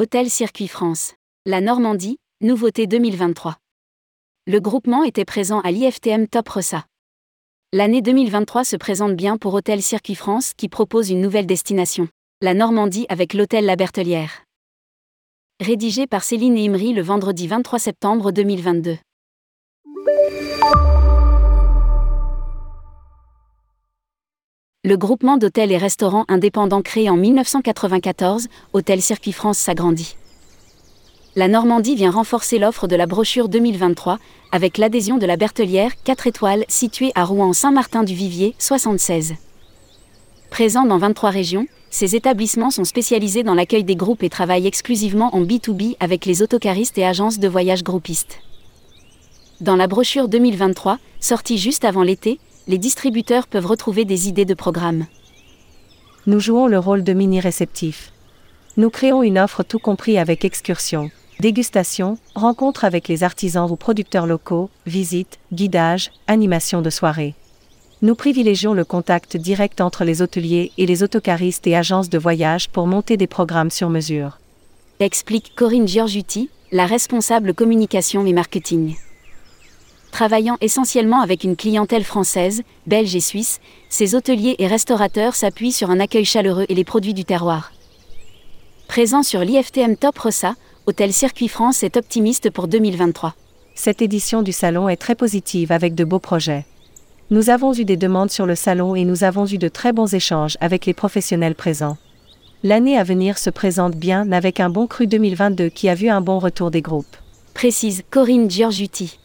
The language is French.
Hôtel Circuit France. La Normandie, nouveauté 2023. Le groupement était présent à l'IFTM Top Ressa. L'année 2023 se présente bien pour Hôtel Circuit France qui propose une nouvelle destination. La Normandie avec l'hôtel La Bertelière. Rédigé par Céline Imri le vendredi 23 septembre 2022. Le groupement d'hôtels et restaurants indépendants créé en 1994, Hôtel Circuit France s'agrandit. La Normandie vient renforcer l'offre de la brochure 2023, avec l'adhésion de la Bertelière, 4 étoiles, située à Rouen-Saint-Martin-du-Vivier, 76. Présent dans 23 régions, ces établissements sont spécialisés dans l'accueil des groupes et travaillent exclusivement en B2B avec les autocaristes et agences de voyage groupistes. Dans la brochure 2023, sortie juste avant l'été, les distributeurs peuvent retrouver des idées de programmes. Nous jouons le rôle de mini-réceptif. Nous créons une offre tout compris avec excursion, dégustation, rencontre avec les artisans ou producteurs locaux, visites, guidage, animation de soirée. Nous privilégions le contact direct entre les hôteliers et les autocaristes et agences de voyage pour monter des programmes sur mesure. Explique Corinne Giorgiuti, la responsable communication et marketing. Travaillant essentiellement avec une clientèle française, belge et suisse, ces hôteliers et restaurateurs s'appuient sur un accueil chaleureux et les produits du terroir. Présent sur l'IFTM Top Rossa, Hôtel Circuit France est optimiste pour 2023. Cette édition du salon est très positive avec de beaux projets. Nous avons eu des demandes sur le salon et nous avons eu de très bons échanges avec les professionnels présents. L'année à venir se présente bien avec un bon cru 2022 qui a vu un bon retour des groupes. Précise Corinne Giorgiuti.